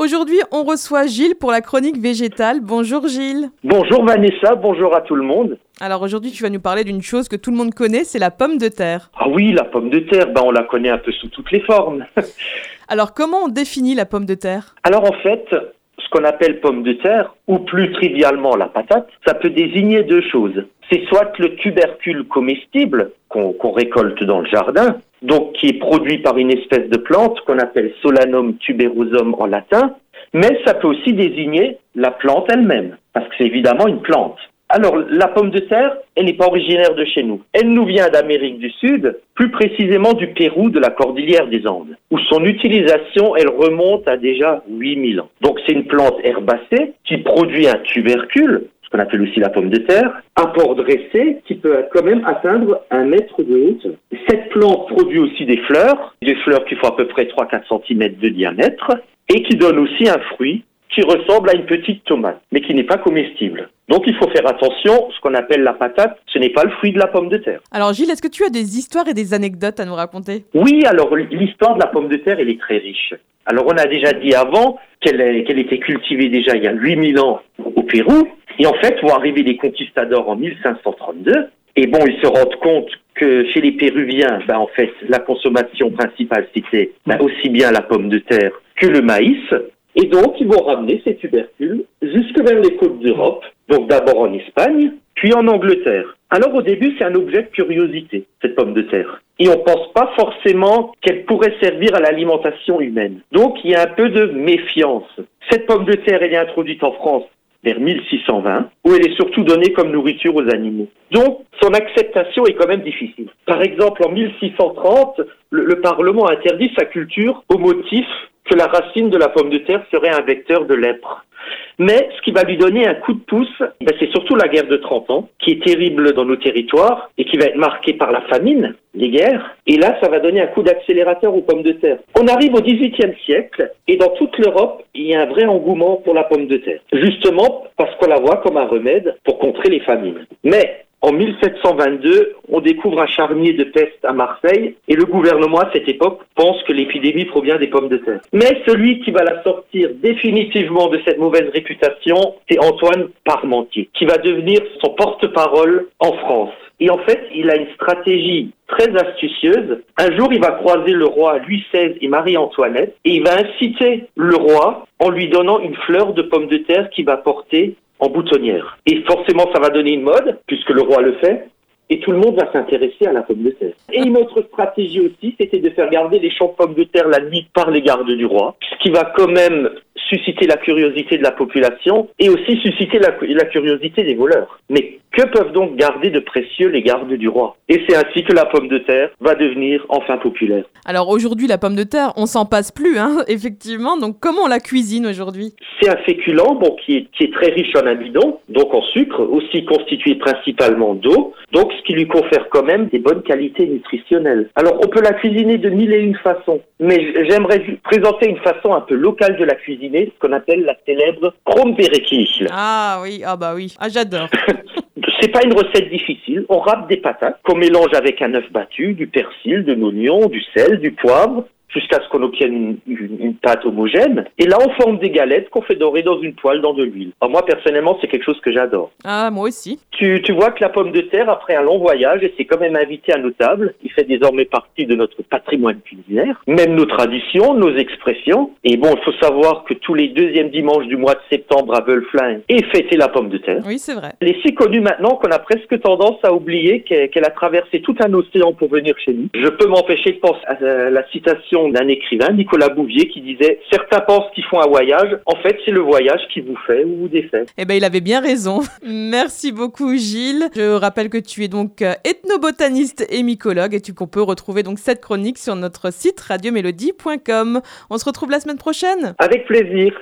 Aujourd'hui, on reçoit Gilles pour la chronique végétale. Bonjour Gilles. Bonjour Vanessa, bonjour à tout le monde. Alors aujourd'hui, tu vas nous parler d'une chose que tout le monde connaît, c'est la pomme de terre. Ah oui, la pomme de terre, ben on la connaît un peu sous toutes les formes. Alors comment on définit la pomme de terre? Alors en fait, ce qu'on appelle pomme de terre, ou plus trivialement la patate, ça peut désigner deux choses. C'est soit le tubercule comestible qu'on récolte dans le jardin, donc qui est produit par une espèce de plante qu'on appelle Solanum tuberosum en latin, mais ça peut aussi désigner la plante elle-même, parce que c'est évidemment une plante. Alors, la pomme de terre, elle n'est pas originaire de chez nous. Elle nous vient d'Amérique du Sud, plus précisément du Pérou, de la cordillère des Andes, où son utilisation, elle remonte à déjà 8000 ans. Donc, c'est une plante herbacée qui produit un tubercule, ce qu'on appelle aussi la pomme de terre, un port dressé qui peut quand même atteindre un mètre de hauteur. Cette plante produit aussi des fleurs, des fleurs qui font à peu près 3-4 cm de diamètre, et qui donnent aussi un fruit qui ressemble à une petite tomate, mais qui n'est pas comestible. Donc il faut faire attention, ce qu'on appelle la patate, ce n'est pas le fruit de la pomme de terre. Alors Gilles, est-ce que tu as des histoires et des anecdotes à nous raconter? Oui, alors l'histoire de la pomme de terre, elle est très riche. Alors on a déjà dit avant qu'elle était cultivée déjà il y a 8000 ans au Pérou, et en fait vont arriver les conquistadors en 1532, et bon, ils se rendent compte que chez les Péruviens, ben, en fait, la consommation principale, c'était ben, aussi bien la pomme de terre que le maïs. Et donc, ils vont ramener ces tubercules jusque vers les côtes d'Europe, donc d'abord en Espagne, puis en Angleterre. Alors au début, c'est un objet de curiosité, cette pomme de terre. Et on ne pense pas forcément qu'elle pourrait servir à l'alimentation humaine. Donc il y a un peu de méfiance. Cette pomme de terre, elle est introduite en France vers 1620, où elle est surtout donnée comme nourriture aux animaux. Donc, son acceptation est quand même difficile. Par exemple, en 1630, le, le Parlement interdit sa culture au motif que la racine de la pomme de terre serait un vecteur de lèpre. Mais ce qui va lui donner un coup de pouce, ben, c'est surtout la guerre de 30 ans, qui est terrible dans nos territoires et qui va être marquée par la famine, les guerres. Et là, ça va donner un coup d'accélérateur aux pommes de terre. On arrive au XVIIIe siècle et dans toute l'Europe, il y a un vrai engouement pour la pomme de terre. Justement parce qu'on la voit comme un remède pour contrer les famines. Mais en 1722, on découvre un charnier de peste à Marseille et le gouvernement à cette époque pense que l'épidémie provient des pommes de terre. Mais celui qui va la sortir définitivement de cette mauvaise réputation, c'est Antoine Parmentier, qui va devenir son porte-parole en France. Et en fait, il a une stratégie très astucieuse. Un jour, il va croiser le roi Louis XVI et Marie-Antoinette et il va inciter le roi en lui donnant une fleur de pomme de terre qu'il va porter en boutonnière. Et forcément, ça va donner une mode, puisque le roi le fait, et tout le monde va s'intéresser à la pomme de terre. Et une autre stratégie aussi, c'était de faire garder les champs de pommes de terre la nuit par les gardes du roi, ce qui va quand même susciter la curiosité de la population et aussi susciter la, la curiosité des voleurs. Mais que peuvent donc garder de précieux les gardes du roi? Et c'est ainsi que la pomme de terre va devenir enfin populaire. Alors aujourd'hui, la pomme de terre, on s'en passe plus, hein, effectivement. Donc comment on la cuisine aujourd'hui? C'est un féculent bon, qui, est, qui est très riche en amidon, donc en sucre, aussi constitué principalement d'eau, donc ce qui lui confère quand même des bonnes qualités nutritionnelles. Alors on peut la cuisiner de mille et une façons, mais j'aimerais présenter une façon un peu locale de la cuisiner, ce qu'on appelle la célèbre krompereki. Ah oui, ah bah oui, ah j'adore. C'est pas une recette difficile. On râpe des patates qu'on mélange avec un œuf battu, du persil, de l'oignon, du sel, du poivre, jusqu'à ce qu'on obtienne une, pâte homogène. Et là, on forme des galettes qu'on fait dorer dans une poêle dans de l'huile. moi, personnellement, c'est quelque chose que j'adore. Ah, moi aussi. Tu, tu vois que la pomme de terre, après un long voyage, et c'est quand même invité à nos tables, il fait désormais partie de notre patrimoine culinaire, même nos traditions, nos expressions. Et bon, il faut savoir que tous les deuxièmes dimanches du mois de septembre à Beulflin est fêtée la pomme de terre. Oui, c'est vrai. Elle est si connue maintenant qu'on a presque tendance à oublier qu'elle a traversé tout un océan pour venir chez nous. Je peux m'empêcher de penser à la citation d'un écrivain, Nicolas Bouvier, qui disait Certains pensent qu'ils font un voyage, en fait, c'est le voyage qui vous fait ou vous défait. Eh ben, il avait bien raison. Merci beaucoup, Gilles. Je rappelle que tu es donc euh, ethnobotaniste et mycologue et qu'on peut retrouver donc cette chronique sur notre site radiomélodie.com. On se retrouve la semaine prochaine. Avec plaisir.